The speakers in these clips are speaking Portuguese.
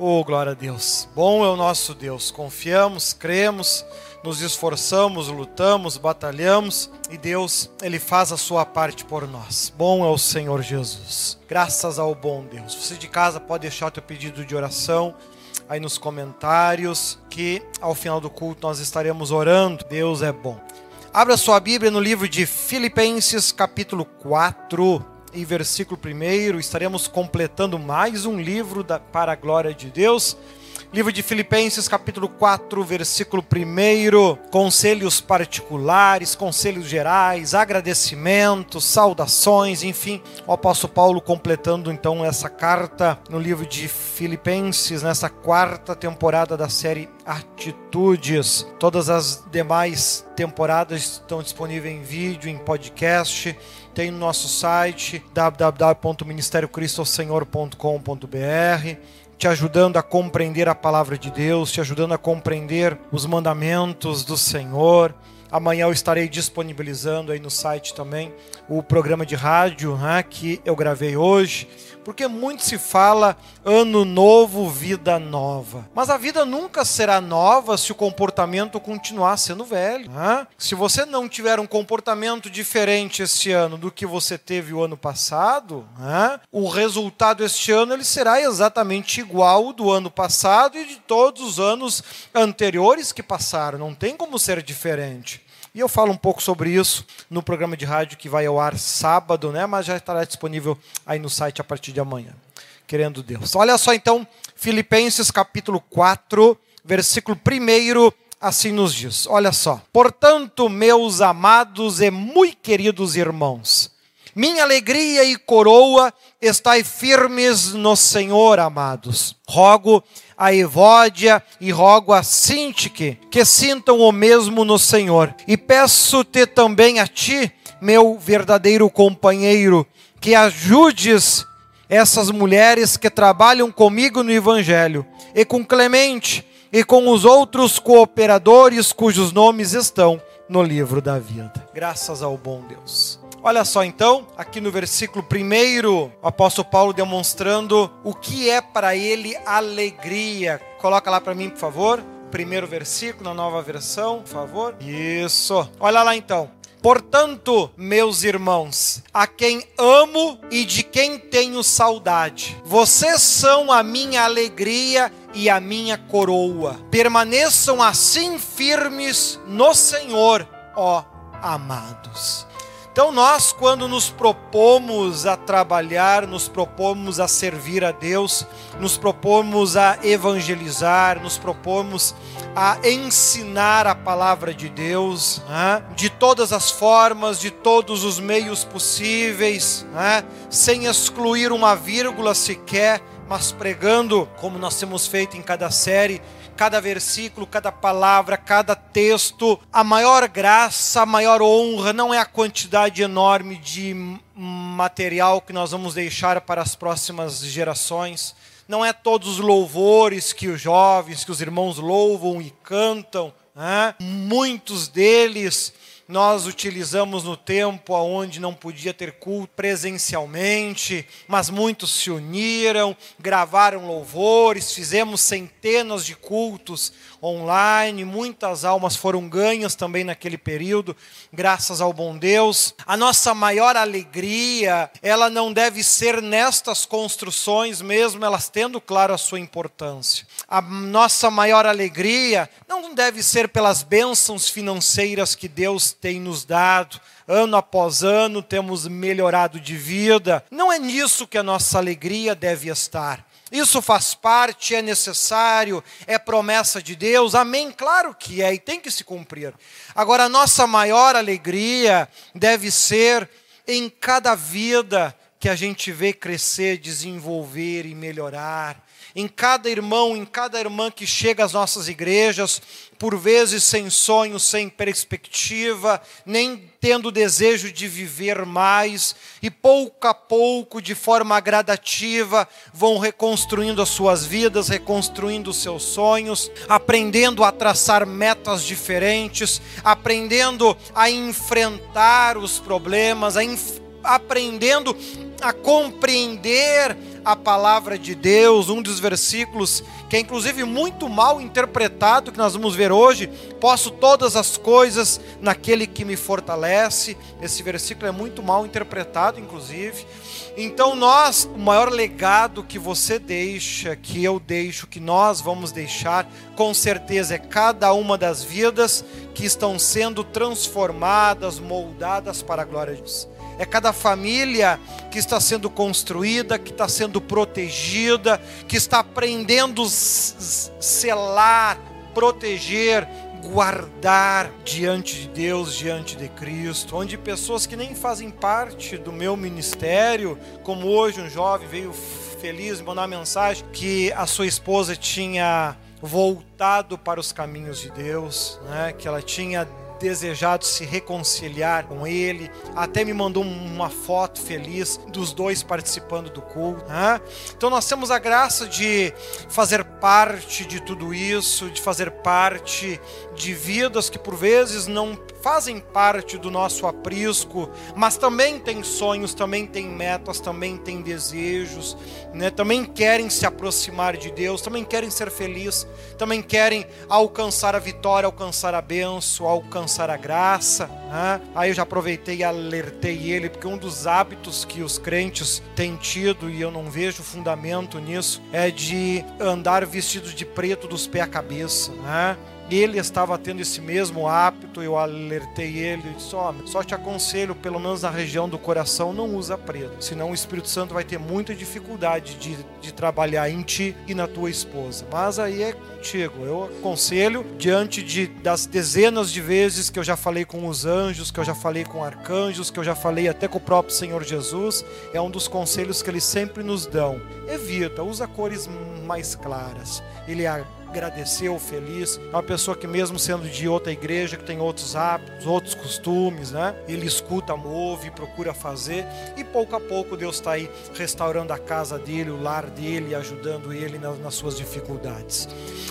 Oh, glória a Deus. Bom é o nosso Deus. Confiamos, cremos, nos esforçamos, lutamos, batalhamos e Deus, ele faz a sua parte por nós. Bom é o Senhor Jesus. Graças ao bom Deus. Você de casa pode deixar o teu pedido de oração aí nos comentários, que ao final do culto nós estaremos orando. Deus é bom. Abra sua Bíblia no livro de Filipenses, capítulo 4 e versículo 1, estaremos completando mais um livro da, para a glória de Deus. Livro de Filipenses, capítulo 4, versículo 1. Conselhos particulares, conselhos gerais, agradecimentos, saudações, enfim. O apóstolo Paulo completando então essa carta no livro de Filipenses, nessa quarta temporada da série Atitudes. Todas as demais temporadas estão disponíveis em vídeo, em podcast tem no nosso site www.ministériocristosenhor.com.br te ajudando a compreender a palavra de Deus, te ajudando a compreender os mandamentos do Senhor. Amanhã eu estarei disponibilizando aí no site também o programa de rádio né, que eu gravei hoje porque muito se fala ano novo, vida nova. Mas a vida nunca será nova se o comportamento continuar sendo velho. Né? Se você não tiver um comportamento diferente este ano do que você teve o ano passado, né? o resultado este ano ele será exatamente igual ao do ano passado e de todos os anos anteriores que passaram. Não tem como ser diferente. E eu falo um pouco sobre isso no programa de rádio que vai ao ar sábado, né? mas já estará disponível aí no site a partir de amanhã, querendo Deus. Olha só então, Filipenses capítulo 4, versículo 1, assim nos diz: Olha só. Portanto, meus amados e muito queridos irmãos, minha alegria e coroa, estai firmes no Senhor, amados. Rogo a Evódia e rogo a Sintique que sintam o mesmo no Senhor. E peço-te também a ti, meu verdadeiro companheiro, que ajudes essas mulheres que trabalham comigo no Evangelho, e com Clemente e com os outros cooperadores cujos nomes estão no livro da vida. Graças ao bom Deus. Olha só então, aqui no versículo 1, o apóstolo Paulo demonstrando o que é para ele alegria. Coloca lá para mim, por favor. Primeiro versículo na nova versão, por favor. Isso. Olha lá então. Portanto, meus irmãos, a quem amo e de quem tenho saudade, vocês são a minha alegria e a minha coroa. Permaneçam assim firmes no Senhor, ó amados. Então, nós, quando nos propomos a trabalhar, nos propomos a servir a Deus, nos propomos a evangelizar, nos propomos a ensinar a palavra de Deus, né? de todas as formas, de todos os meios possíveis, né? sem excluir uma vírgula sequer, mas pregando, como nós temos feito em cada série, cada versículo, cada palavra, cada texto. A maior graça, a maior honra não é a quantidade enorme de material que nós vamos deixar para as próximas gerações. Não é todos os louvores que os jovens, que os irmãos louvam e cantam. Né? Muitos deles nós utilizamos no tempo onde não podia ter culto presencialmente, mas muitos se uniram, gravaram louvores, fizemos centenas de cultos online, muitas almas foram ganhas também naquele período, graças ao bom Deus. A nossa maior alegria, ela não deve ser nestas construções, mesmo elas tendo claro a sua importância. A nossa maior alegria não deve ser pelas bênçãos financeiras que Deus tem nos dado, ano após ano temos melhorado de vida. Não é nisso que a nossa alegria deve estar. Isso faz parte, é necessário, é promessa de Deus, amém? Claro que é e tem que se cumprir. Agora, a nossa maior alegria deve ser em cada vida que a gente vê crescer, desenvolver e melhorar em cada irmão, em cada irmã que chega às nossas igrejas, por vezes sem sonho, sem perspectiva, nem tendo desejo de viver mais, e pouco a pouco, de forma gradativa, vão reconstruindo as suas vidas, reconstruindo os seus sonhos, aprendendo a traçar metas diferentes, aprendendo a enfrentar os problemas, a aprendendo a compreender a palavra de Deus, um dos versículos que é inclusive muito mal interpretado, que nós vamos ver hoje. Posso todas as coisas naquele que me fortalece. Esse versículo é muito mal interpretado, inclusive. Então, nós, o maior legado que você deixa, que eu deixo, que nós vamos deixar, com certeza é cada uma das vidas que estão sendo transformadas, moldadas para a glória de Deus é cada família que está sendo construída, que está sendo protegida, que está aprendendo a selar, proteger, guardar diante de Deus, diante de Cristo, onde pessoas que nem fazem parte do meu ministério, como hoje um jovem veio feliz mandar uma mensagem que a sua esposa tinha voltado para os caminhos de Deus, né? que ela tinha desejado se reconciliar com ele, até me mandou uma foto feliz dos dois participando do culto. Né? Então nós temos a graça de fazer parte de tudo isso, de fazer parte de vidas que por vezes não fazem parte do nosso aprisco, mas também têm sonhos, também têm metas, também têm desejos, né? também querem se aproximar de Deus, também querem ser felizes, também querem alcançar a vitória, alcançar a benção, alcançar a graça. Né? Aí eu já aproveitei e alertei ele, porque um dos hábitos que os crentes têm tido, e eu não vejo fundamento nisso, é de andar vestidos de preto dos pés à cabeça. Né? Ele estava tendo esse mesmo hábito, eu alertei ele, e disse, oh, só te aconselho, pelo menos na região do coração, não usa preto, senão o Espírito Santo vai ter muita dificuldade de, de trabalhar em ti e na tua esposa. Mas aí é contigo, eu aconselho, diante de, das dezenas de vezes que eu já falei com os anjos, que eu já falei com arcanjos, que eu já falei até com o próprio Senhor Jesus, é um dos conselhos que eles sempre nos dão. Evita, usa cores mais claras. Ele é agradeceu, feliz. É uma pessoa que mesmo sendo de outra igreja, que tem outros hábitos, outros costumes, né? Ele escuta, move, procura fazer e pouco a pouco Deus está aí restaurando a casa dele, o lar dele, ajudando ele nas, nas suas dificuldades.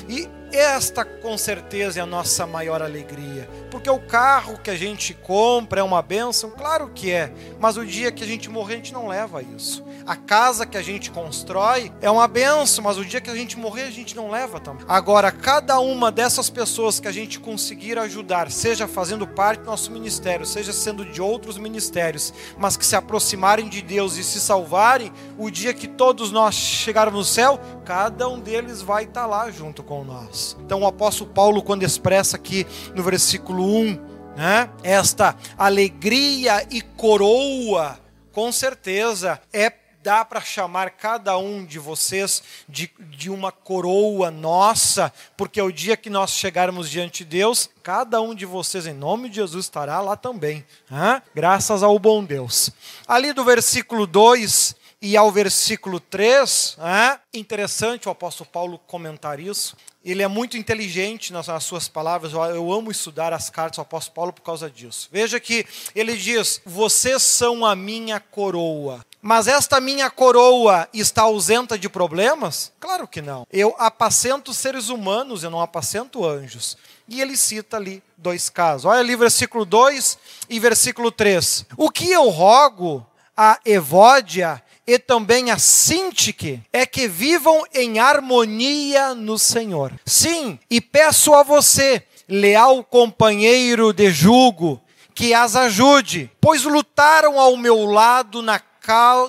E esta com certeza é a nossa maior alegria, porque o carro que a gente compra é uma benção, claro que é, mas o dia que a gente morrer a gente não leva isso. A casa que a gente constrói é uma benção, mas o dia que a gente morrer a gente não leva também. Agora, cada uma dessas pessoas que a gente conseguir ajudar, seja fazendo parte do nosso ministério, seja sendo de outros ministérios, mas que se aproximarem de Deus e se salvarem, o dia que todos nós chegarmos no céu, cada um deles vai estar lá junto com nós. Então, o apóstolo Paulo, quando expressa aqui no versículo 1, né, esta alegria e coroa, com certeza é dá para chamar cada um de vocês de, de uma coroa nossa, porque o dia que nós chegarmos diante de Deus, cada um de vocês, em nome de Jesus, estará lá também. Hein? Graças ao bom Deus. Ali do versículo 2 e ao versículo 3, é interessante o apóstolo Paulo comentar isso. Ele é muito inteligente nas, nas, suas palavras. Eu amo estudar as cartas do apóstolo Paulo por causa disso. Veja que ele diz: Vocês são a minha coroa. Mas esta minha coroa está ausenta de problemas? Claro que não. Eu apacento seres humanos, eu não apacento anjos. E ele cita ali dois casos. Olha ali versículo 2 e versículo 3. O que eu rogo a Evódia e também a Sintique é que vivam em harmonia no Senhor. Sim, e peço a você, leal companheiro de jugo, que as ajude, pois lutaram ao meu lado na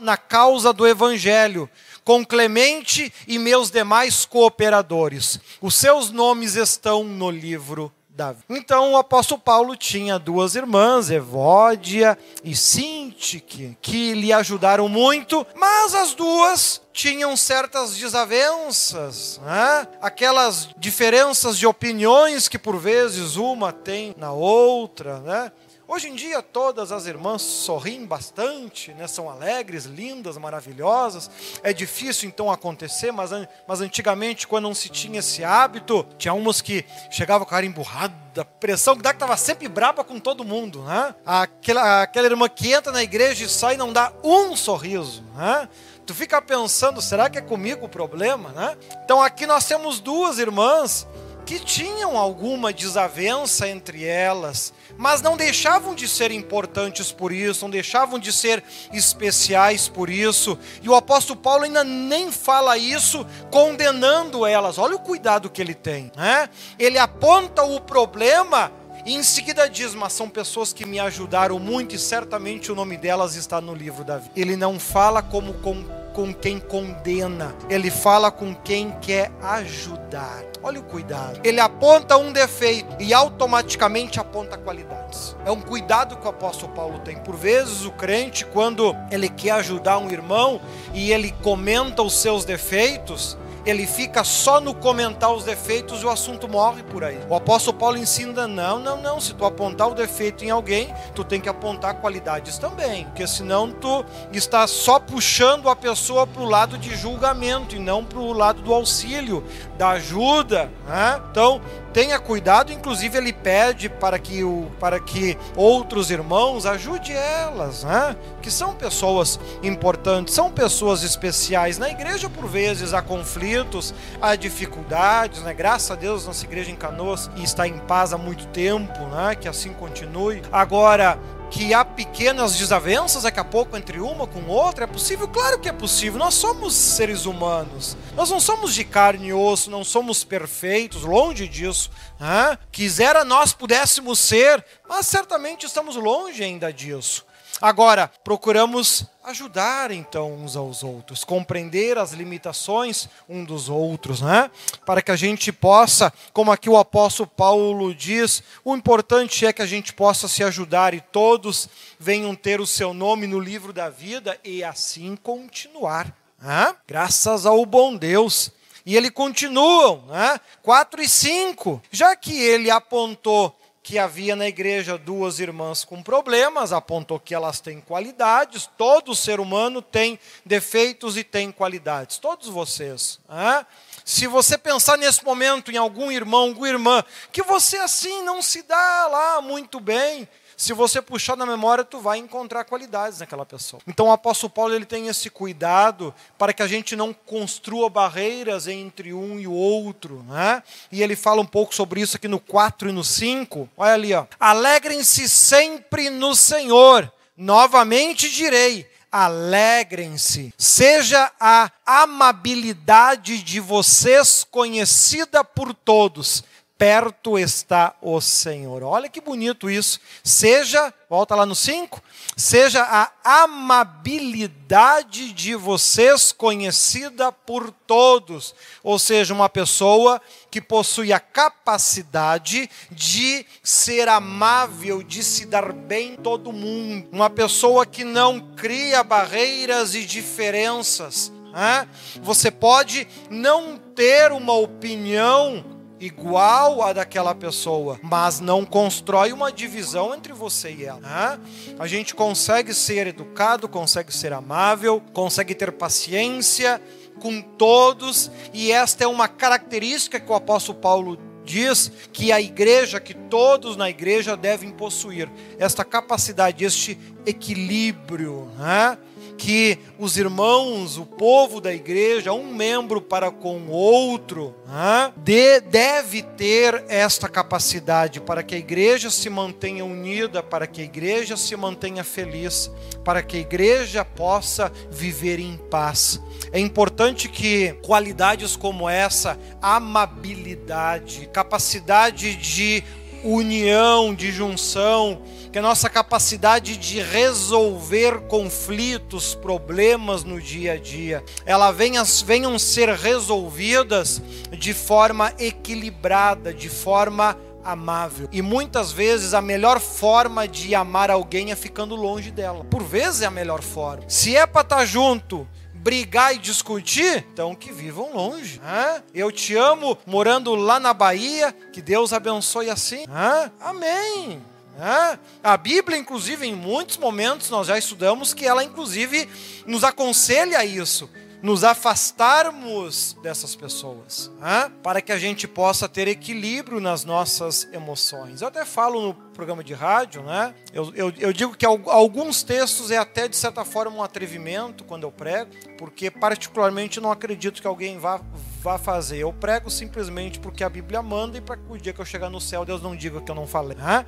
na causa do Evangelho, com Clemente e meus demais cooperadores. Os seus nomes estão no livro da vida. Então o apóstolo Paulo tinha duas irmãs, Evódia e Sintique, que lhe ajudaram muito, mas as duas tinham certas desavenças, né? aquelas diferenças de opiniões que por vezes uma tem na outra, né? Hoje em dia todas as irmãs sorriem bastante, né? são alegres, lindas, maravilhosas. É difícil então acontecer, mas, mas antigamente, quando não se tinha esse hábito, tinha umas que chegavam com a cara emburrada, pressão que dá que estava sempre braba com todo mundo. Né? Aquela, aquela irmã que entra na igreja e sai e não dá um sorriso. Né? Tu fica pensando, será que é comigo o problema? Né? Então aqui nós temos duas irmãs que tinham alguma desavença entre elas, mas não deixavam de ser importantes por isso, não deixavam de ser especiais por isso. E o apóstolo Paulo ainda nem fala isso condenando elas. Olha o cuidado que ele tem, né? Ele aponta o problema e em seguida diz: Mas são pessoas que me ajudaram muito e certamente o nome delas está no livro da vida. Ele não fala como com, com quem condena, ele fala com quem quer ajudar. Olha o cuidado. Ele aponta um defeito e automaticamente aponta qualidades. É um cuidado que o apóstolo Paulo tem. Por vezes, o crente, quando ele quer ajudar um irmão e ele comenta os seus defeitos, ele fica só no comentar os defeitos e o assunto morre por aí. O apóstolo Paulo ensina: não, não, não. Se tu apontar o defeito em alguém, tu tem que apontar qualidades também, porque senão tu está só puxando a pessoa para o lado de julgamento e não para o lado do auxílio, da ajuda. Né? Então, tenha cuidado, inclusive ele pede para que, o, para que outros irmãos ajude elas, né? que são pessoas importantes, são pessoas especiais. Na igreja, por vezes, há conflitos, há dificuldades, né? graças a Deus, nossa igreja em Canoas está em paz há muito tempo, né? que assim continue. Agora, que há pequenas desavenças daqui a pouco entre uma com outra? É possível? Claro que é possível. Nós somos seres humanos. Nós não somos de carne e osso, não somos perfeitos, longe disso. Né? Quisera nós pudéssemos ser, mas certamente estamos longe ainda disso. Agora, procuramos ajudar então uns aos outros, compreender as limitações um dos outros, né? Para que a gente possa, como aqui o apóstolo Paulo diz, o importante é que a gente possa se ajudar e todos venham ter o seu nome no livro da vida e assim continuar. Né? Graças ao bom Deus. E ele continua, né? 4 e 5. Já que ele apontou que havia na igreja duas irmãs com problemas, apontou que elas têm qualidades, todo ser humano tem defeitos e tem qualidades, todos vocês. Né? Se você pensar nesse momento em algum irmão, alguma irmã, que você assim não se dá lá muito bem, se você puxar na memória, tu vai encontrar qualidades naquela pessoa. Então o apóstolo Paulo ele tem esse cuidado para que a gente não construa barreiras entre um e o outro, né? E ele fala um pouco sobre isso aqui no 4 e no 5. Olha ali, ó. Alegrem-se sempre no Senhor. Novamente direi, alegrem-se. Seja a amabilidade de vocês conhecida por todos perto está o Senhor. Olha que bonito isso. Seja, volta lá no 5, seja a amabilidade de vocês conhecida por todos. Ou seja, uma pessoa que possui a capacidade de ser amável, de se dar bem em todo mundo. Uma pessoa que não cria barreiras e diferenças. Você pode não ter uma opinião igual a daquela pessoa, mas não constrói uma divisão entre você e ela. Né? A gente consegue ser educado, consegue ser amável, consegue ter paciência com todos, e esta é uma característica que o apóstolo Paulo diz que a igreja, que todos na igreja devem possuir esta capacidade, este equilíbrio, né? Que os irmãos, o povo da igreja, um membro para com o outro, de, deve ter esta capacidade para que a igreja se mantenha unida, para que a igreja se mantenha feliz, para que a igreja possa viver em paz. É importante que qualidades como essa, amabilidade, capacidade de união, de junção, que a nossa capacidade de resolver conflitos, problemas no dia a dia, ela venha, venham ser resolvidas de forma equilibrada, de forma amável. E muitas vezes a melhor forma de amar alguém é ficando longe dela. Por vezes é a melhor forma. Se é para estar tá junto, brigar e discutir, então que vivam longe. Eu te amo morando lá na Bahia, que Deus abençoe assim. Amém. A Bíblia, inclusive, em muitos momentos nós já estudamos que ela, inclusive, nos aconselha isso nos afastarmos dessas pessoas, hein? para que a gente possa ter equilíbrio nas nossas emoções. Eu até falo no programa de rádio, né? Eu, eu, eu, digo que alguns textos é até de certa forma um atrevimento quando eu prego, porque particularmente não acredito que alguém vá, vá fazer. Eu prego simplesmente porque a Bíblia manda e para o dia que eu chegar no céu Deus não diga que eu não falei. Né?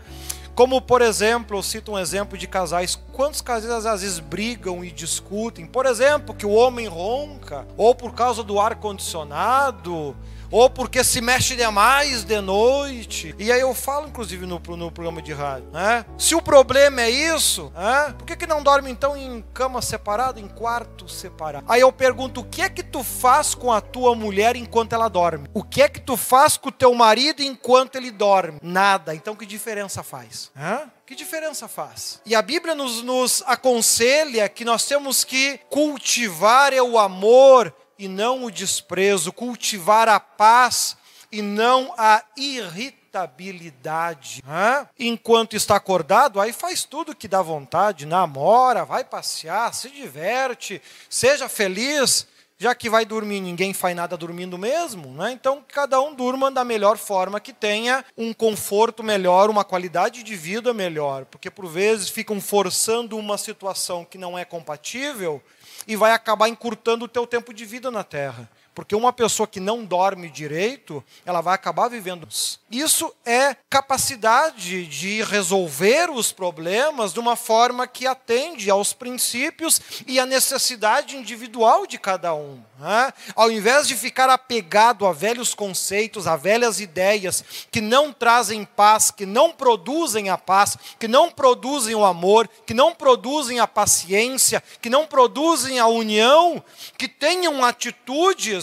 Como, por exemplo, eu cito um exemplo de casais. Quantos casais às vezes brigam e discutem? Por exemplo, que o homem ronca, ou por causa do ar-condicionado, ou porque se mexe demais de noite. E aí eu falo, inclusive, no, no programa de rádio, né? Se o problema é isso, né? por que, que não dorme então em cama separada, em quarto separado? Aí eu pergunto, o que é que tu faz com a tua mulher enquanto ela dorme? O que é que tu faz com o teu marido enquanto ele dorme? Nada. Então que diferença faz? Hã? Que diferença faz? E a Bíblia nos, nos aconselha que nós temos que cultivar é o amor e não o desprezo, cultivar a paz e não a irritabilidade. Hã? Enquanto está acordado, aí faz tudo que dá vontade, namora, vai passear, se diverte, seja feliz, já que vai dormir, ninguém faz nada dormindo mesmo, né? Então cada um durma da melhor forma que tenha um conforto melhor, uma qualidade de vida melhor, porque por vezes ficam forçando uma situação que não é compatível e vai acabar encurtando o teu tempo de vida na terra. Porque uma pessoa que não dorme direito, ela vai acabar vivendo. Isso é capacidade de resolver os problemas de uma forma que atende aos princípios e à necessidade individual de cada um. Né? Ao invés de ficar apegado a velhos conceitos, a velhas ideias que não trazem paz, que não produzem a paz, que não produzem o amor, que não produzem a paciência, que não produzem a união, que tenham atitudes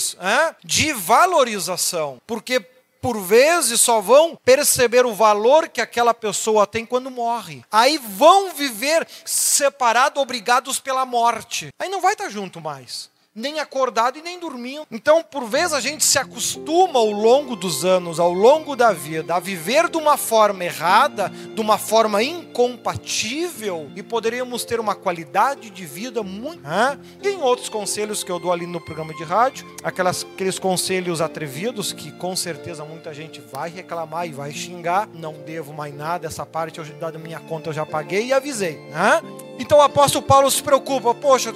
de valorização, porque por vezes só vão perceber o valor que aquela pessoa tem quando morre. Aí vão viver separados, obrigados pela morte. Aí não vai estar junto mais nem acordado e nem dormindo. Então, por vezes, a gente se acostuma ao longo dos anos, ao longo da vida, a viver de uma forma errada, de uma forma incompatível, e poderíamos ter uma qualidade de vida muito. Hã? E em outros conselhos que eu dou ali no programa de rádio, aquelas, aqueles conselhos atrevidos que com certeza muita gente vai reclamar e vai xingar, não devo mais nada, essa parte eu, da minha conta eu já paguei e avisei. Hã? Então o apóstolo Paulo se preocupa, poxa,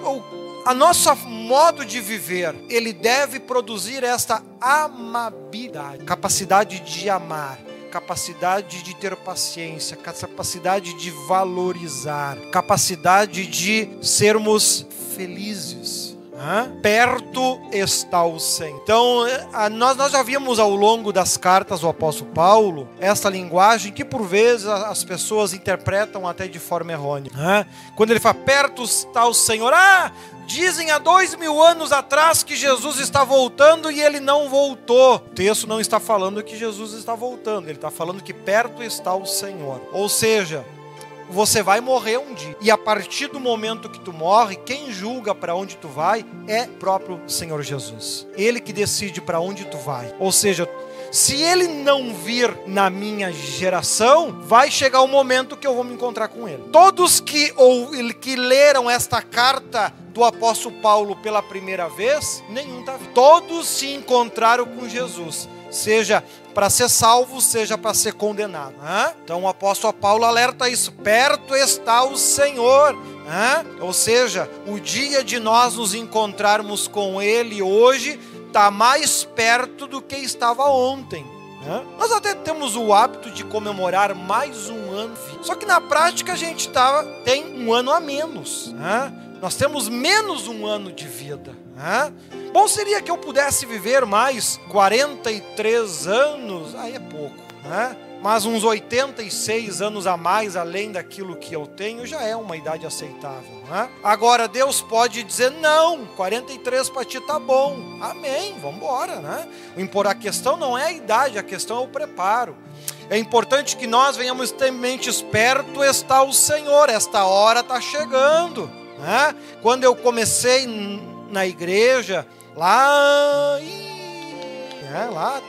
a nosso modo de viver, ele deve produzir esta amabilidade, capacidade de amar, capacidade de ter paciência, capacidade de valorizar, capacidade de sermos felizes. Hã? Perto está o Senhor. Então, nós, nós já vimos ao longo das cartas do apóstolo Paulo essa linguagem que por vezes as pessoas interpretam até de forma errônea. Hã? Quando ele fala, perto está o Senhor, ah, Dizem há dois mil anos atrás que Jesus está voltando e ele não voltou. O texto não está falando que Jesus está voltando, ele está falando que perto está o Senhor. Ou seja, você vai morrer um dia. E a partir do momento que tu morre, quem julga para onde tu vai é próprio Senhor Jesus. Ele que decide para onde tu vai. Ou seja, se ele não vir na minha geração, vai chegar o momento que eu vou me encontrar com ele. Todos que, ou, que leram esta carta do apóstolo Paulo pela primeira vez, nenhum está Todos se encontraram com Jesus, seja para ser salvo, seja para ser condenado. Então o apóstolo Paulo alerta isso: perto está o Senhor. Ou seja, o dia de nós nos encontrarmos com Ele hoje está mais perto do que estava ontem. Né? Nós até temos o hábito de comemorar mais um ano, só que na prática a gente tá, tem um ano a menos. Né? Nós temos menos um ano de vida. Né? Bom seria que eu pudesse viver mais 43 anos, aí é pouco, né? Mas uns 86 anos a mais além daquilo que eu tenho já é uma idade aceitável. Né? Agora Deus pode dizer não, 43 para ti tá bom, amém, vamos embora. Né? A questão não é a idade, a questão é o preparo. É importante que nós venhamos ter mentes está o Senhor, esta hora está chegando. Né? Quando eu comecei na igreja, lá, é, lá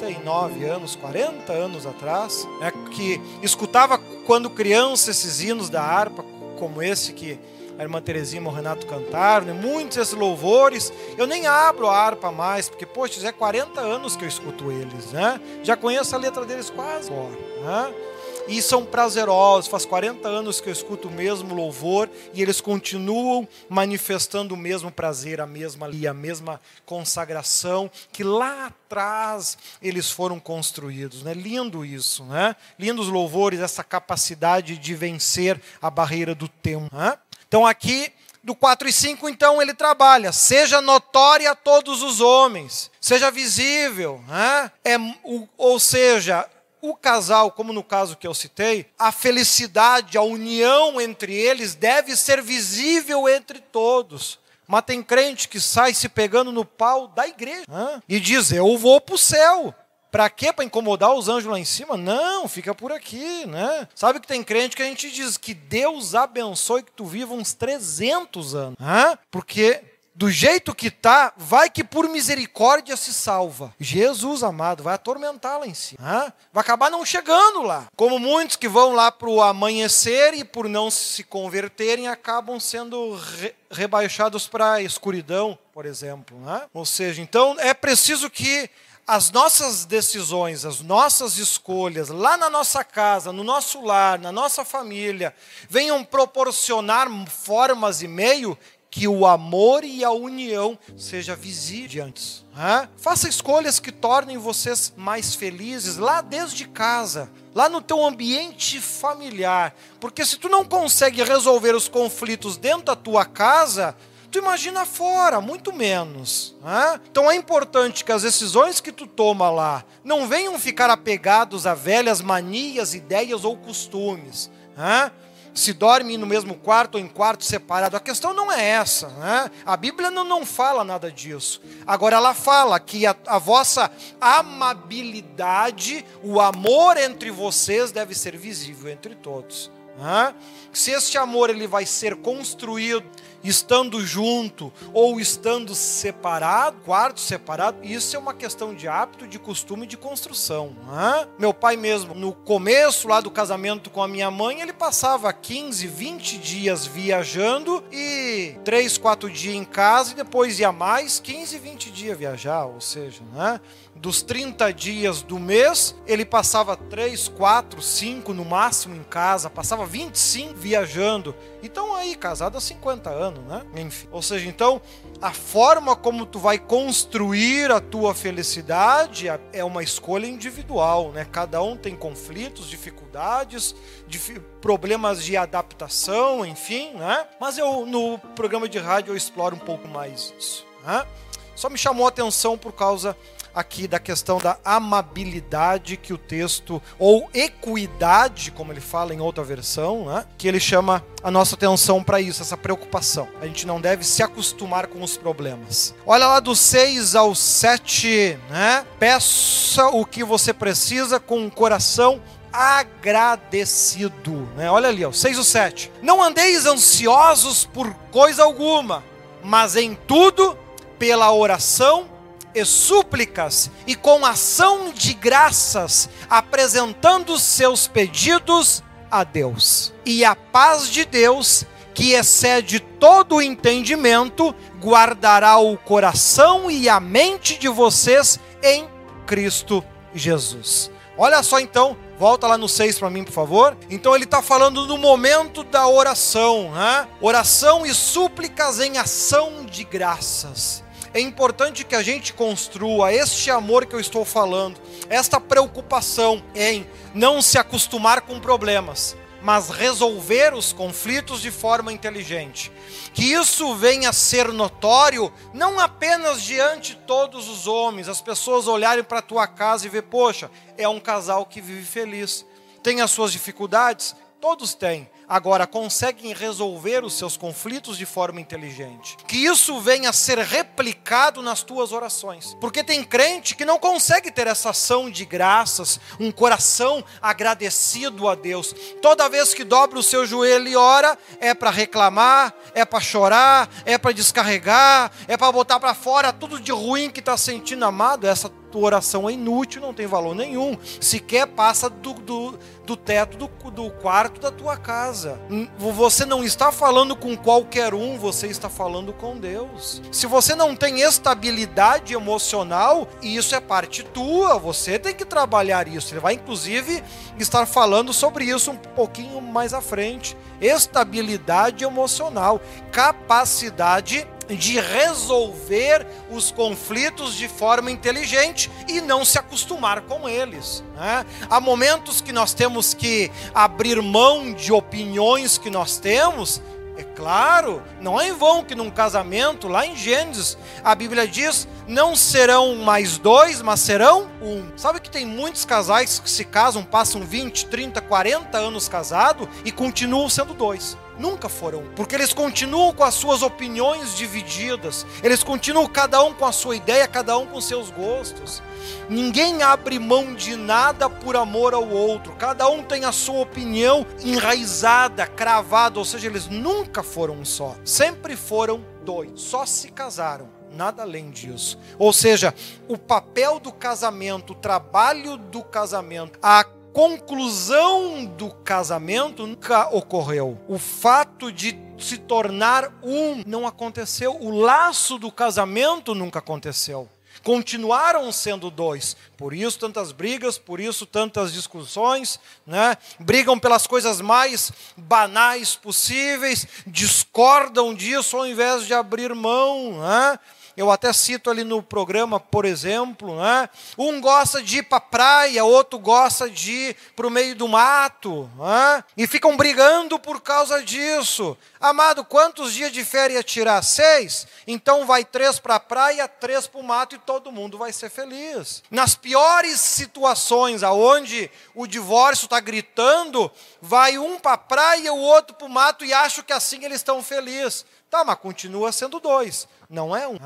39 anos, 40 anos atrás, é, que escutava quando criança esses hinos da harpa, como esse que a irmã Terezinha e o Renato cantaram, né? muitos esses louvores. Eu nem abro a harpa mais, porque, poxa, já é 40 anos que eu escuto eles, né? Já conheço a letra deles quase né? E são prazerosos. Faz 40 anos que eu escuto o mesmo louvor e eles continuam manifestando o mesmo prazer, a mesma a mesma consagração que lá atrás eles foram construídos, né? Lindo isso, né? Lindos louvores, essa capacidade de vencer a barreira do tempo. Né? Então aqui do 4 e 5, então, ele trabalha. Seja notória a todos os homens, seja visível. Né? É, ou seja, o casal, como no caso que eu citei, a felicidade, a união entre eles deve ser visível entre todos. Mas tem crente que sai se pegando no pau da igreja né? e diz: Eu vou para o céu. Para quê? Para incomodar os anjos lá em cima? Não, fica por aqui, né? Sabe que tem crente que a gente diz que Deus abençoe que tu viva uns 300 anos, né? porque do jeito que tá, vai que por misericórdia se salva. Jesus amado, vai atormentar lá em cima. Né? Vai acabar não chegando lá. Como muitos que vão lá para o amanhecer e por não se converterem acabam sendo re rebaixados para a escuridão, por exemplo. Ou seja, então é preciso que as nossas decisões, as nossas escolhas, lá na nossa casa, no nosso lar, na nossa família, venham proporcionar formas e meio que o amor e a união seja visível diante. Faça escolhas que tornem vocês mais felizes lá desde casa, lá no teu ambiente familiar, porque se tu não consegue resolver os conflitos dentro da tua casa, tu imagina fora, muito menos. Né? Então é importante que as decisões que tu toma lá não venham ficar apegados a velhas manias, ideias ou costumes. Né? Se dorme no mesmo quarto ou em quarto separado. A questão não é essa. Né? A Bíblia não, não fala nada disso. Agora ela fala que a, a vossa amabilidade, o amor entre vocês deve ser visível entre todos. Se este amor ele vai ser construído estando junto ou estando separado, quarto separado, isso é uma questão de hábito, de costume, de construção. Meu pai mesmo, no começo lá do casamento com a minha mãe, ele passava 15, 20 dias viajando e 3, 4 dias em casa e depois ia mais 15, 20 dias viajar, ou seja, né? dos 30 dias do mês, ele passava 3, 4, 5 no máximo em casa, passava 25 viajando. Então aí, casado há 50 anos, né? Enfim. Ou seja, então, a forma como tu vai construir a tua felicidade é uma escolha individual, né? Cada um tem conflitos, dificuldades, dif problemas de adaptação, enfim, né? Mas eu no programa de rádio eu exploro um pouco mais isso, né? Só me chamou a atenção por causa aqui da questão da amabilidade que o texto, ou equidade, como ele fala em outra versão, né? que ele chama a nossa atenção para isso, essa preocupação. A gente não deve se acostumar com os problemas. Olha lá do 6 ao 7, né? Peça o que você precisa com o coração agradecido. Né? Olha ali, ó, 6 ou 7. Não andeis ansiosos por coisa alguma, mas em tudo, pela oração e súplicas e com ação de graças, apresentando seus pedidos a Deus. E a paz de Deus, que excede todo o entendimento, guardará o coração e a mente de vocês em Cristo Jesus. Olha só então, volta lá no 6 para mim, por favor. Então ele está falando no momento da oração, né? Oração e súplicas em ação de graças é importante que a gente construa este amor que eu estou falando, esta preocupação em não se acostumar com problemas, mas resolver os conflitos de forma inteligente. Que isso venha a ser notório não apenas diante de todos os homens, as pessoas olharem para a tua casa e ver, poxa, é um casal que vive feliz. Tem as suas dificuldades? Todos têm agora conseguem resolver os seus conflitos de forma inteligente. Que isso venha a ser replicado nas tuas orações. Porque tem crente que não consegue ter essa ação de graças, um coração agradecido a Deus. Toda vez que dobra o seu joelho e ora, é para reclamar, é para chorar, é para descarregar, é para botar para fora tudo de ruim que está sentindo amado. Essa tua oração é inútil, não tem valor nenhum. Sequer passa do, do, do teto do, do quarto da tua casa. Você não está falando com qualquer um, você está falando com Deus. Se você não tem estabilidade emocional, isso é parte tua, você tem que trabalhar isso. Ele vai inclusive estar falando sobre isso um pouquinho mais à frente. Estabilidade emocional, capacidade de resolver os conflitos de forma inteligente e não se acostumar com eles. Né? Há momentos que nós temos que abrir mão de opiniões que nós temos. É claro, não é em vão que num casamento, lá em Gênesis, a Bíblia diz: não serão mais dois, mas serão um. Sabe que tem muitos casais que se casam, passam 20, 30, 40 anos casados e continuam sendo dois. Nunca foram, porque eles continuam com as suas opiniões divididas, eles continuam cada um com a sua ideia, cada um com seus gostos. Ninguém abre mão de nada por amor ao outro, cada um tem a sua opinião enraizada, cravada, ou seja, eles nunca foram um só, sempre foram dois, só se casaram nada além disso. Ou seja, o papel do casamento, o trabalho do casamento, a conclusão do casamento nunca ocorreu. O fato de se tornar um não aconteceu. O laço do casamento nunca aconteceu. Continuaram sendo dois. Por isso tantas brigas, por isso tantas discussões, né? Brigam pelas coisas mais banais possíveis, discordam disso ao invés de abrir mão, né? Eu até cito ali no programa, por exemplo, né? um gosta de ir para a praia, outro gosta de ir para o meio do mato, né? e ficam brigando por causa disso. Amado, quantos dias de férias tirar? Seis? Então vai três para a praia, três para o mato e todo mundo vai ser feliz. Nas piores situações, aonde o divórcio está gritando, vai um para a praia, o outro para o mato e acho que assim eles estão felizes. Tá, mas continua sendo dois não é um.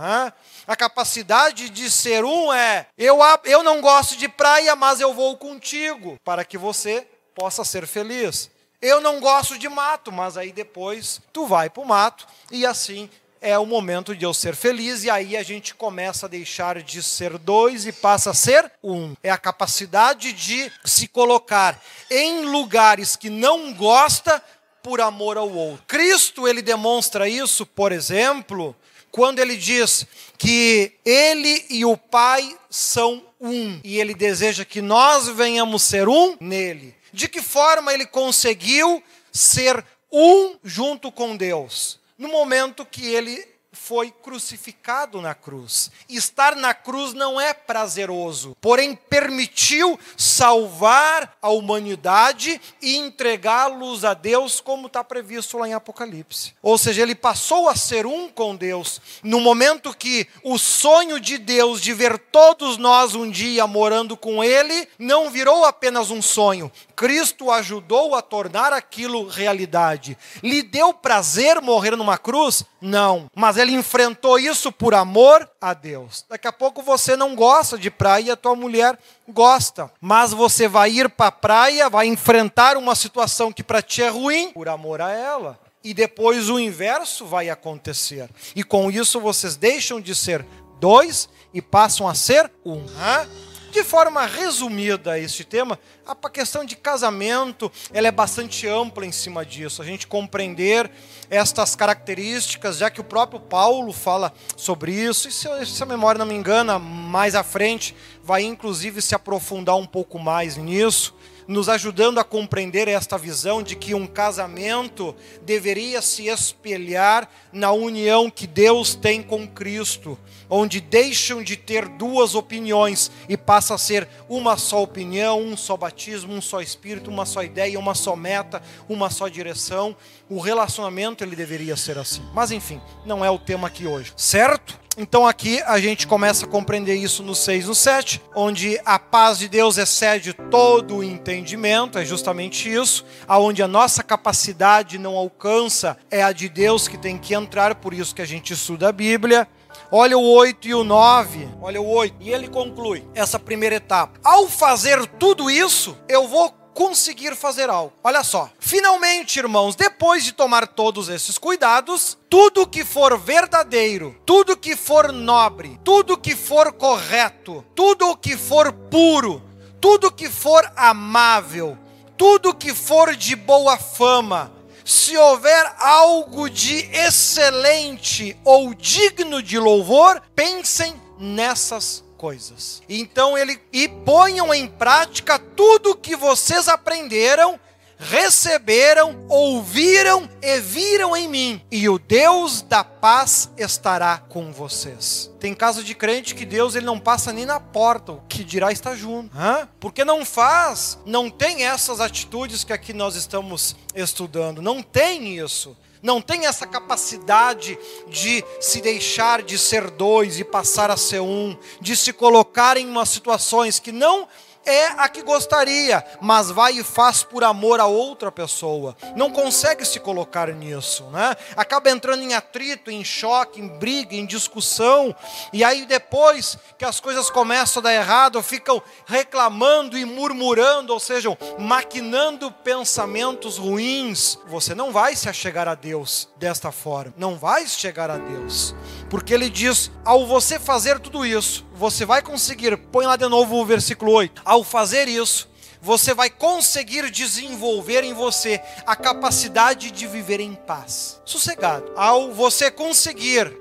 A capacidade de ser um é: eu, eu não gosto de praia, mas eu vou contigo, para que você possa ser feliz. Eu não gosto de mato, mas aí depois tu vai para o mato e assim é o momento de eu ser feliz, e aí a gente começa a deixar de ser dois e passa a ser um. É a capacidade de se colocar em lugares que não gosta por amor ao outro. Cristo, ele demonstra isso, por exemplo, quando ele diz que ele e o Pai são um e ele deseja que nós venhamos ser um nele. De que forma ele conseguiu ser um junto com Deus? No momento que ele foi crucificado na cruz. Estar na cruz não é prazeroso, porém permitiu salvar a humanidade e entregá-los a Deus, como está previsto lá em Apocalipse. Ou seja, ele passou a ser um com Deus no momento que o sonho de Deus de ver todos nós um dia morando com Ele não virou apenas um sonho. Cristo ajudou a tornar aquilo realidade. Lhe deu prazer morrer numa cruz? Não. Mas ele enfrentou isso por amor a Deus. Daqui a pouco você não gosta de praia e a tua mulher gosta. Mas você vai ir para a praia, vai enfrentar uma situação que para ti é ruim por amor a ela. E depois o inverso vai acontecer. E com isso vocês deixam de ser dois e passam a ser um. Hã? De forma resumida, este tema, a questão de casamento, ela é bastante ampla em cima disso. A gente compreender estas características, já que o próprio Paulo fala sobre isso, e se, se a memória não me engana, mais à frente vai inclusive se aprofundar um pouco mais nisso nos ajudando a compreender esta visão de que um casamento deveria se espelhar na união que Deus tem com Cristo, onde deixam de ter duas opiniões e passa a ser uma só opinião, um só batismo, um só espírito, uma só ideia, uma só meta, uma só direção. O relacionamento ele deveria ser assim. Mas enfim, não é o tema aqui hoje, certo? Então aqui a gente começa a compreender isso no 6 no 7, onde a paz de Deus excede todo o entendimento, é justamente isso, aonde a nossa capacidade não alcança, é a de Deus que tem que entrar, por isso que a gente estuda a Bíblia. Olha o 8 e o 9. Olha o 8. E ele conclui essa primeira etapa. Ao fazer tudo isso, eu vou conseguir fazer algo. Olha só. Finalmente, irmãos, depois de tomar todos esses cuidados, tudo que for verdadeiro, tudo que for nobre, tudo que for correto, tudo que for puro, tudo que for amável, tudo que for de boa fama, se houver algo de excelente ou digno de louvor, pensem nessas coisas. Então ele e ponham em prática tudo que vocês aprenderam receberam, ouviram e viram em mim, e o Deus da paz estará com vocês. Tem caso de crente que Deus ele não passa nem na porta, o que dirá está junto. Hã? Porque não faz, não tem essas atitudes que aqui nós estamos estudando, não tem isso não tem essa capacidade de se deixar de ser dois e passar a ser um, de se colocar em umas situações que não é a que gostaria, mas vai e faz por amor a outra pessoa. Não consegue se colocar nisso, né? Acaba entrando em atrito, em choque, em briga, em discussão, e aí depois que as coisas começam a dar errado, ficam reclamando e murmurando, ou seja, maquinando pensamentos ruins. Você não vai se achegar a Deus desta forma. Não vai chegar a Deus. Porque ele diz: ao você fazer tudo isso, você vai conseguir, põe lá de novo o versículo 8. Ao fazer isso, você vai conseguir desenvolver em você a capacidade de viver em paz, sossegado. Ao você conseguir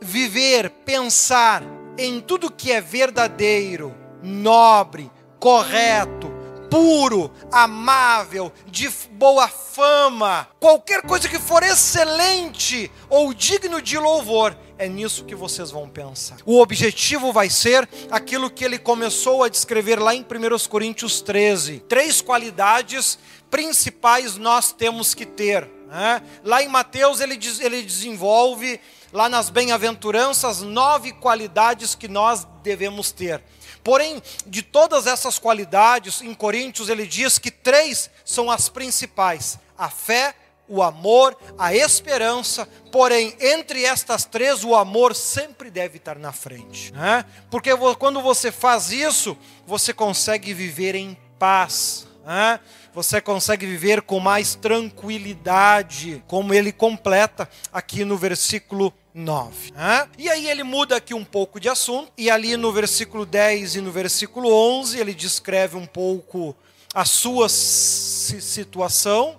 viver, pensar em tudo que é verdadeiro, nobre, correto, puro, amável, de boa fama, qualquer coisa que for excelente ou digno de louvor, é nisso que vocês vão pensar. O objetivo vai ser aquilo que ele começou a descrever lá em 1 Coríntios 13: três qualidades principais nós temos que ter. Né? Lá em Mateus ele, ele desenvolve, lá nas bem-aventuranças, nove qualidades que nós devemos ter. Porém, de todas essas qualidades, em Coríntios ele diz que três são as principais: a fé, o amor, a esperança. Porém, entre estas três, o amor sempre deve estar na frente. Né? Porque quando você faz isso, você consegue viver em paz. Né? Você consegue viver com mais tranquilidade, como ele completa aqui no versículo 9. Né? E aí ele muda aqui um pouco de assunto, e ali no versículo 10 e no versículo 11 ele descreve um pouco a sua situação,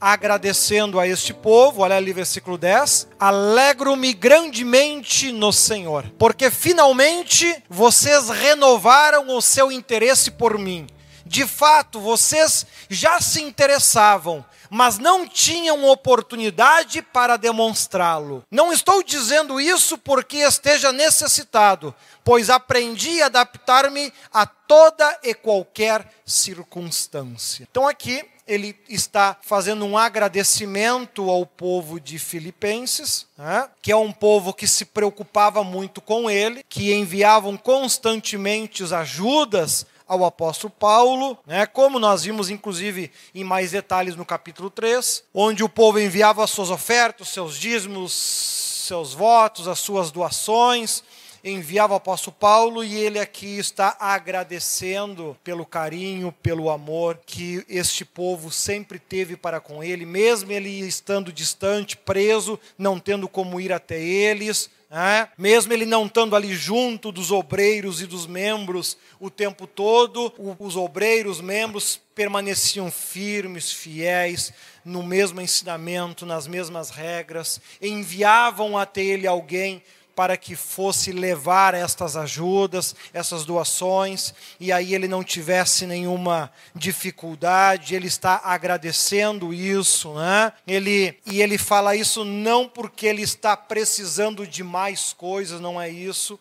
agradecendo a este povo, olha ali versículo 10: Alegro-me grandemente no Senhor, porque finalmente vocês renovaram o seu interesse por mim. De fato, vocês já se interessavam, mas não tinham oportunidade para demonstrá-lo. Não estou dizendo isso porque esteja necessitado, pois aprendi a adaptar-me a toda e qualquer circunstância. Então aqui ele está fazendo um agradecimento ao povo de Filipenses, né, que é um povo que se preocupava muito com ele, que enviavam constantemente as ajudas ao apóstolo Paulo, né, como nós vimos inclusive em mais detalhes no capítulo 3, onde o povo enviava as suas ofertas, seus dízimos, seus votos, as suas doações, enviava o apóstolo Paulo e ele aqui está agradecendo pelo carinho, pelo amor que este povo sempre teve para com ele, mesmo ele estando distante, preso, não tendo como ir até eles, é? mesmo ele não estando ali junto dos obreiros e dos membros o tempo todo, os obreiros, membros permaneciam firmes, fiéis, no mesmo ensinamento, nas mesmas regras, enviavam até ele alguém para que fosse levar estas ajudas, essas doações, e aí ele não tivesse nenhuma dificuldade, ele está agradecendo isso, né? Ele e ele fala isso não porque ele está precisando de mais coisas, não é isso,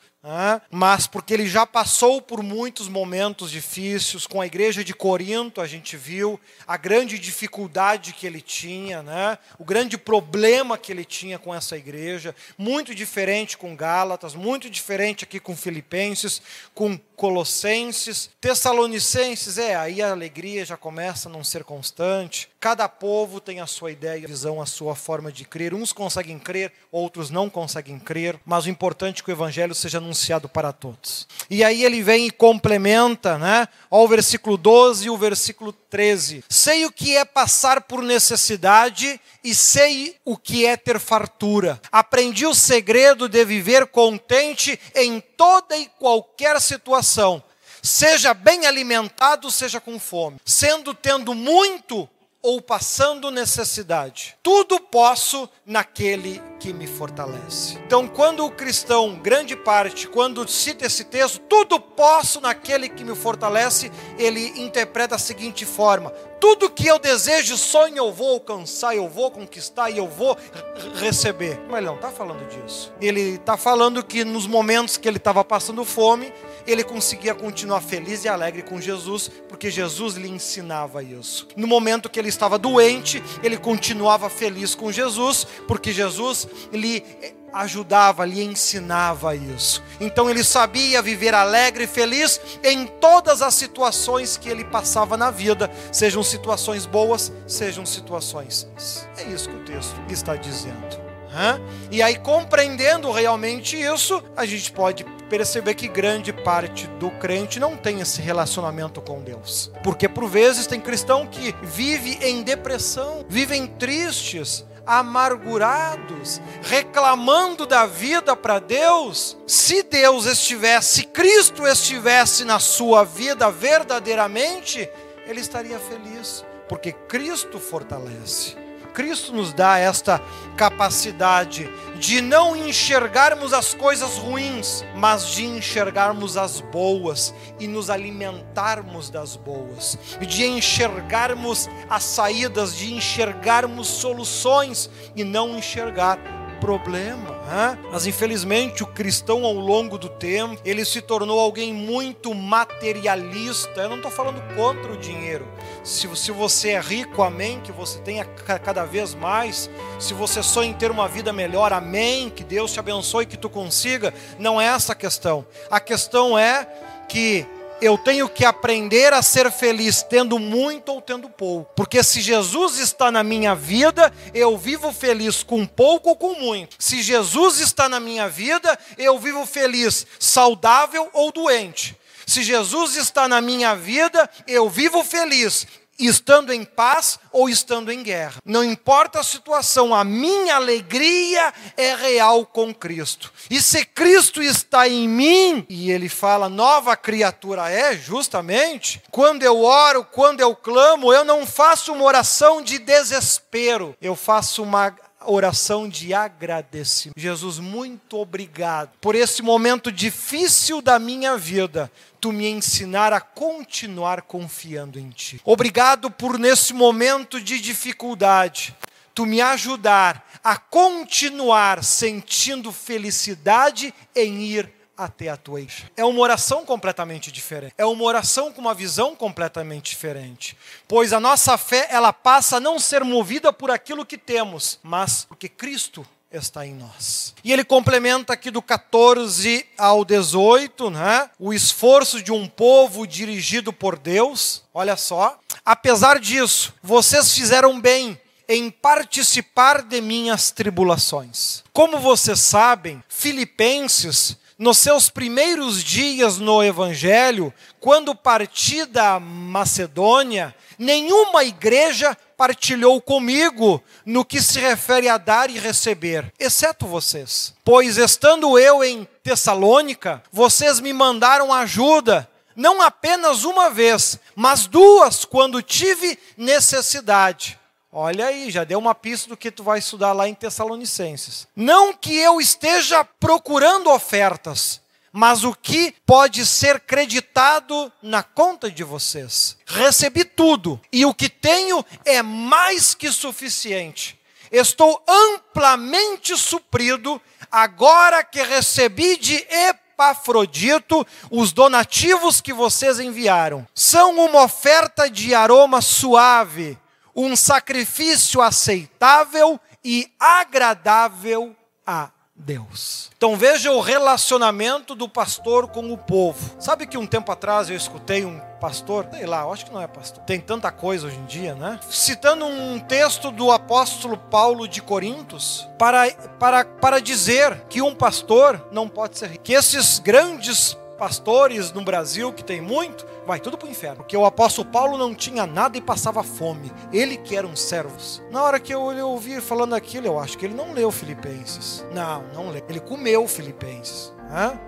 mas porque ele já passou por muitos momentos difíceis com a igreja de Corinto, a gente viu a grande dificuldade que ele tinha, né? o grande problema que ele tinha com essa igreja, muito diferente com Gálatas, muito diferente aqui com Filipenses, com Colossenses, Tessalonicenses, é, aí a alegria já começa a não ser constante. Cada povo tem a sua ideia, a visão, a sua forma de crer. Uns conseguem crer, outros não conseguem crer, mas o importante é que o evangelho seja anunciado para todos. E aí ele vem e complementa, né? Ó, o versículo 12 e o versículo 13. Sei o que é passar por necessidade e sei o que é ter fartura. Aprendi o segredo de viver contente em toda e qualquer situação seja bem alimentado, seja com fome, sendo tendo muito ou passando necessidade. Tudo posso naquele que me fortalece. Então, quando o cristão, grande parte, quando cita esse texto, tudo posso naquele que me fortalece, ele interpreta da seguinte forma: tudo que eu desejo, sonho, eu vou alcançar, eu vou conquistar e eu vou receber. Mas ele não está falando disso. Ele está falando que nos momentos que ele estava passando fome, ele conseguia continuar feliz e alegre com Jesus, porque Jesus lhe ensinava isso. No momento que ele estava doente, ele continuava feliz com Jesus, porque Jesus lhe ajudava, lhe ensinava isso. Então ele sabia viver alegre e feliz em todas as situações que ele passava na vida, sejam situações boas, sejam situações. É isso que o texto está dizendo. E aí, compreendendo realmente isso, a gente pode perceber que grande parte do crente não tem esse relacionamento com Deus. Porque por vezes tem cristão que vive em depressão, vivem tristes, amargurados, reclamando da vida para Deus, se Deus estivesse, se Cristo estivesse na sua vida verdadeiramente, ele estaria feliz, porque Cristo fortalece. Cristo nos dá esta capacidade de não enxergarmos as coisas ruins, mas de enxergarmos as boas e nos alimentarmos das boas, de enxergarmos as saídas, de enxergarmos soluções e não enxergar problema. Mas infelizmente o cristão ao longo do tempo ele se tornou alguém muito materialista. Eu não estou falando contra o dinheiro. Se, se você é rico, amém, que você tenha cada vez mais. Se você sonha em ter uma vida melhor, amém, que Deus te abençoe, que tu consiga. Não é essa a questão. A questão é que eu tenho que aprender a ser feliz tendo muito ou tendo pouco. Porque se Jesus está na minha vida, eu vivo feliz com pouco ou com muito. Se Jesus está na minha vida, eu vivo feliz saudável ou doente. Se Jesus está na minha vida, eu vivo feliz estando em paz ou estando em guerra. Não importa a situação, a minha alegria é real com Cristo. E se Cristo está em mim, e ele fala nova criatura é, justamente, quando eu oro, quando eu clamo, eu não faço uma oração de desespero, eu faço uma oração de agradecimento. Jesus, muito obrigado por esse momento difícil da minha vida, tu me ensinar a continuar confiando em ti. Obrigado por nesse momento de dificuldade, tu me ajudar a continuar sentindo felicidade em ir até a tua igreja. É uma oração completamente diferente. É uma oração com uma visão completamente diferente. Pois a nossa fé, ela passa a não ser movida por aquilo que temos, mas porque Cristo está em nós. E ele complementa aqui do 14 ao 18, né? O esforço de um povo dirigido por Deus. Olha só. Apesar disso, vocês fizeram bem em participar de minhas tribulações. Como vocês sabem, Filipenses nos seus primeiros dias no Evangelho, quando parti da Macedônia, nenhuma igreja partilhou comigo no que se refere a dar e receber, exceto vocês. Pois estando eu em Tessalônica, vocês me mandaram ajuda, não apenas uma vez, mas duas quando tive necessidade. Olha aí, já deu uma pista do que tu vai estudar lá em Tessalonicenses. Não que eu esteja procurando ofertas, mas o que pode ser creditado na conta de vocês. Recebi tudo e o que tenho é mais que suficiente. Estou amplamente suprido agora que recebi de Epafrodito os donativos que vocês enviaram. São uma oferta de aroma suave um sacrifício aceitável e agradável a Deus. Então veja o relacionamento do pastor com o povo. Sabe que um tempo atrás eu escutei um pastor, sei lá, acho que não é pastor. Tem tanta coisa hoje em dia, né? Citando um texto do apóstolo Paulo de Corintos para, para, para dizer que um pastor não pode ser rico. Que esses grandes pastores no Brasil, que tem muito, vai tudo para o inferno. Porque o apóstolo Paulo não tinha nada e passava fome. Ele que eram servos. Na hora que eu ouvi falando aquilo, eu acho que ele não leu Filipenses. Não, não leu. Ele comeu Filipenses.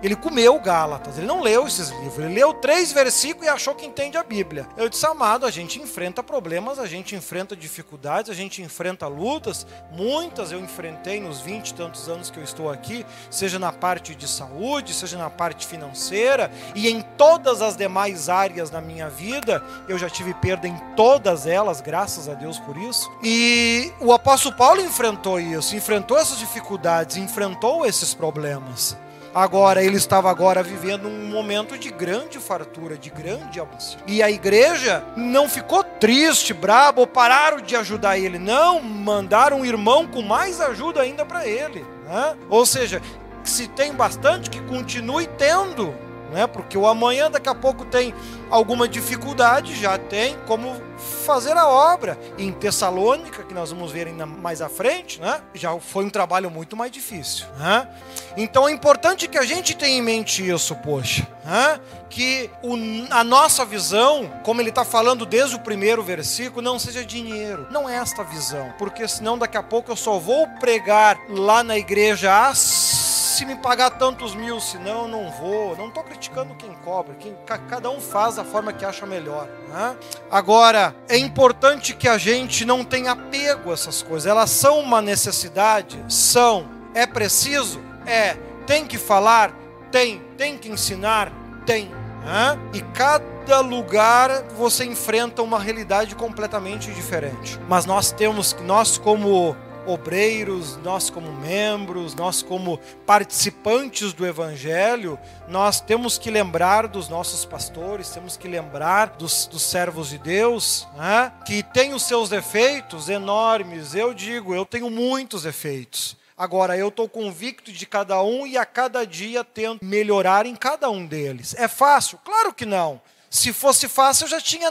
Ele comeu Gálatas, ele não leu esses livros, ele leu três versículos e achou que entende a Bíblia. Eu disse, amado, a gente enfrenta problemas, a gente enfrenta dificuldades, a gente enfrenta lutas, muitas eu enfrentei nos 20 e tantos anos que eu estou aqui, seja na parte de saúde, seja na parte financeira e em todas as demais áreas da minha vida, eu já tive perda em todas elas, graças a Deus por isso. E o apóstolo Paulo enfrentou isso, enfrentou essas dificuldades, enfrentou esses problemas. Agora, ele estava agora vivendo um momento de grande fartura, de grande abundância. E a igreja não ficou triste, brabo, ou pararam de ajudar ele. Não, mandaram um irmão com mais ajuda ainda para ele. Né? Ou seja, se tem bastante, que continue tendo né? Porque o amanhã daqui a pouco tem alguma dificuldade, já tem como fazer a obra. em Tessalônica, que nós vamos ver ainda mais à frente, né? Já foi um trabalho muito mais difícil, né? Então é importante que a gente tenha em mente isso, poxa, né? Que o, a nossa visão, como ele está falando desde o primeiro versículo, não seja dinheiro. Não é esta visão, porque senão daqui a pouco eu só vou pregar lá na igreja as se me pagar tantos mil, senão eu não vou. Não estou criticando quem cobra, quem, cada um faz da forma que acha melhor. Né? Agora, é importante que a gente não tenha apego a essas coisas. Elas são uma necessidade? São. É preciso? É. Tem que falar? Tem. Tem que ensinar? Tem. Né? E cada lugar você enfrenta uma realidade completamente diferente. Mas nós temos, nós como obreiros, nós como membros, nós como participantes do Evangelho, nós temos que lembrar dos nossos pastores, temos que lembrar dos, dos servos de Deus, né? que tem os seus defeitos enormes. Eu digo, eu tenho muitos defeitos. Agora, eu estou convicto de cada um e a cada dia tento melhorar em cada um deles. É fácil? Claro que não. Se fosse fácil, eu já tinha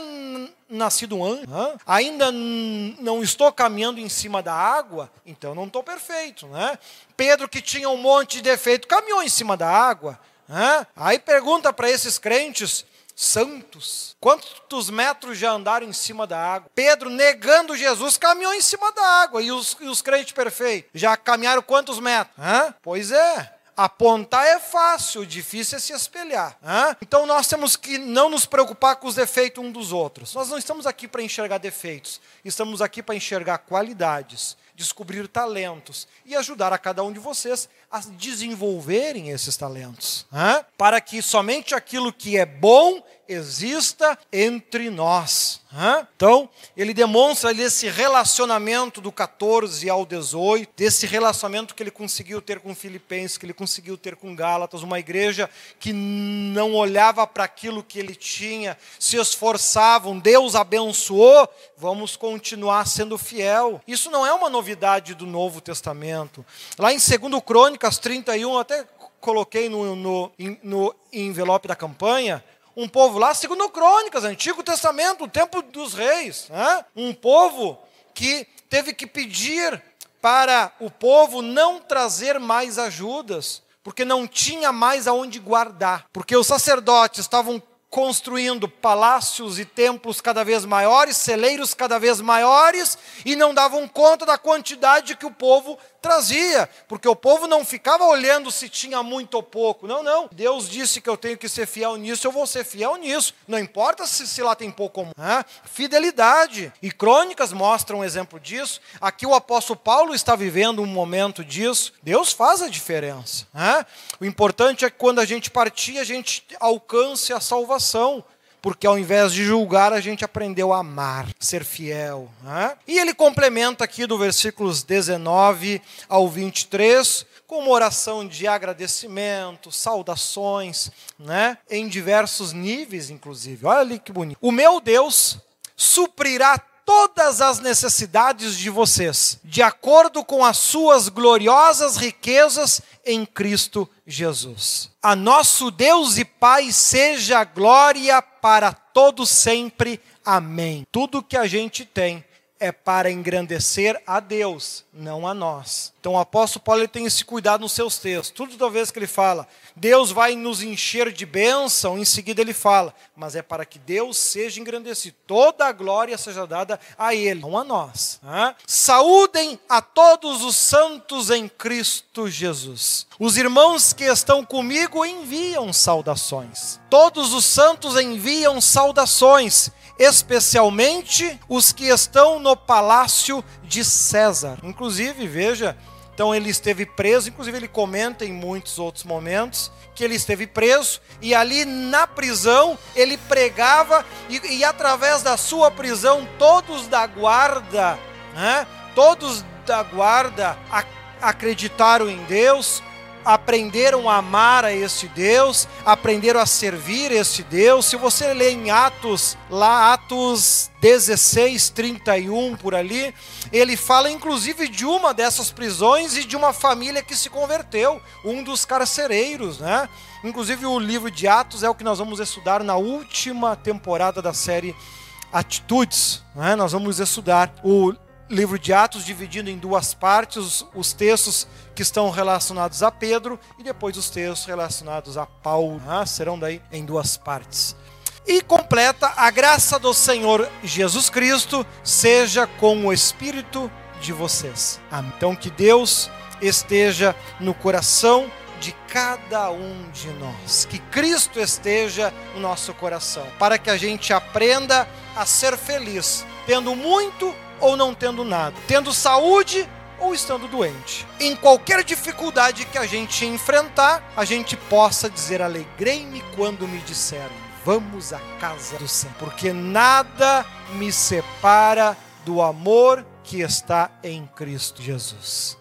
nascido antes. Ainda não estou caminhando em cima da água, então não estou perfeito. Né? Pedro, que tinha um monte de defeito, caminhou em cima da água. Aí pergunta para esses crentes santos: quantos metros já andaram em cima da água? Pedro, negando Jesus, caminhou em cima da água. E os, e os crentes perfeitos já caminharam quantos metros? Pois é. Apontar é fácil, o difícil é se espelhar. Hein? Então nós temos que não nos preocupar com os defeitos um dos outros. Nós não estamos aqui para enxergar defeitos, estamos aqui para enxergar qualidades, descobrir talentos e ajudar a cada um de vocês a desenvolverem esses talentos. Hein? Para que somente aquilo que é bom exista entre nós. Então, ele demonstra ali esse relacionamento do 14 ao 18, desse relacionamento que ele conseguiu ter com Filipenses, que ele conseguiu ter com Gálatas, uma igreja que não olhava para aquilo que ele tinha, se esforçavam, Deus abençoou, vamos continuar sendo fiel. Isso não é uma novidade do Novo Testamento. Lá em 2 Crônicas 31, até coloquei no, no, no envelope da campanha, um povo lá, segundo Crônicas, Antigo Testamento, o tempo dos reis. Né? Um povo que teve que pedir para o povo não trazer mais ajudas, porque não tinha mais aonde guardar. Porque os sacerdotes estavam construindo palácios e templos cada vez maiores, celeiros cada vez maiores, e não davam conta da quantidade que o povo trazia, porque o povo não ficava olhando se tinha muito ou pouco. Não, não. Deus disse que eu tenho que ser fiel nisso, eu vou ser fiel nisso. Não importa se, se lá tem pouco ou muito. É? Fidelidade. E crônicas mostram um exemplo disso. Aqui o apóstolo Paulo está vivendo um momento disso. Deus faz a diferença. É? O importante é que quando a gente partir, a gente alcance a salvação porque ao invés de julgar, a gente aprendeu a amar, ser fiel. Né? E ele complementa aqui do versículos 19 ao 23 com uma oração de agradecimento, saudações, né? em diversos níveis, inclusive. Olha ali que bonito. O meu Deus suprirá todas as necessidades de vocês, de acordo com as suas gloriosas riquezas em Cristo Jesus. A nosso Deus e Pai seja glória para todo sempre. Amém. Tudo que a gente tem é para engrandecer a Deus, não a nós. Então o apóstolo Paulo tem esse cuidado nos seus textos. Toda vez que ele fala, Deus vai nos encher de bênção, em seguida ele fala, mas é para que Deus seja engrandecido. Toda a glória seja dada a Ele, não a nós. Saúdem a todos os santos em Cristo Jesus. Os irmãos que estão comigo enviam saudações. Todos os santos enviam saudações especialmente os que estão no palácio de César. Inclusive, veja, então ele esteve preso, inclusive ele comenta em muitos outros momentos que ele esteve preso e ali na prisão ele pregava e, e através da sua prisão todos da guarda, né, todos da guarda acreditaram em Deus, aprenderam a amar a este Deus, aprenderam a servir este Deus. Se você ler em Atos, lá Atos 16, 31 por ali, ele fala inclusive de uma dessas prisões e de uma família que se converteu, um dos carcereiros, né? Inclusive o livro de Atos é o que nós vamos estudar na última temporada da série Atitudes, né? Nós vamos estudar o livro de Atos dividindo em duas partes os, os, textos que estão relacionados a Pedro e depois os textos relacionados a Paulo. Né? Serão daí em duas partes. E completa a graça do Senhor Jesus Cristo seja com o espírito de vocês. Amém. Então que Deus esteja no coração de cada um de nós. Que Cristo esteja no nosso coração, para que a gente aprenda a ser feliz, tendo muito ou não tendo nada, tendo saúde ou estando doente. Em qualquer dificuldade que a gente enfrentar, a gente possa dizer: Alegrei-me quando me disseram, vamos à casa do Senhor, porque nada me separa do amor que está em Cristo Jesus.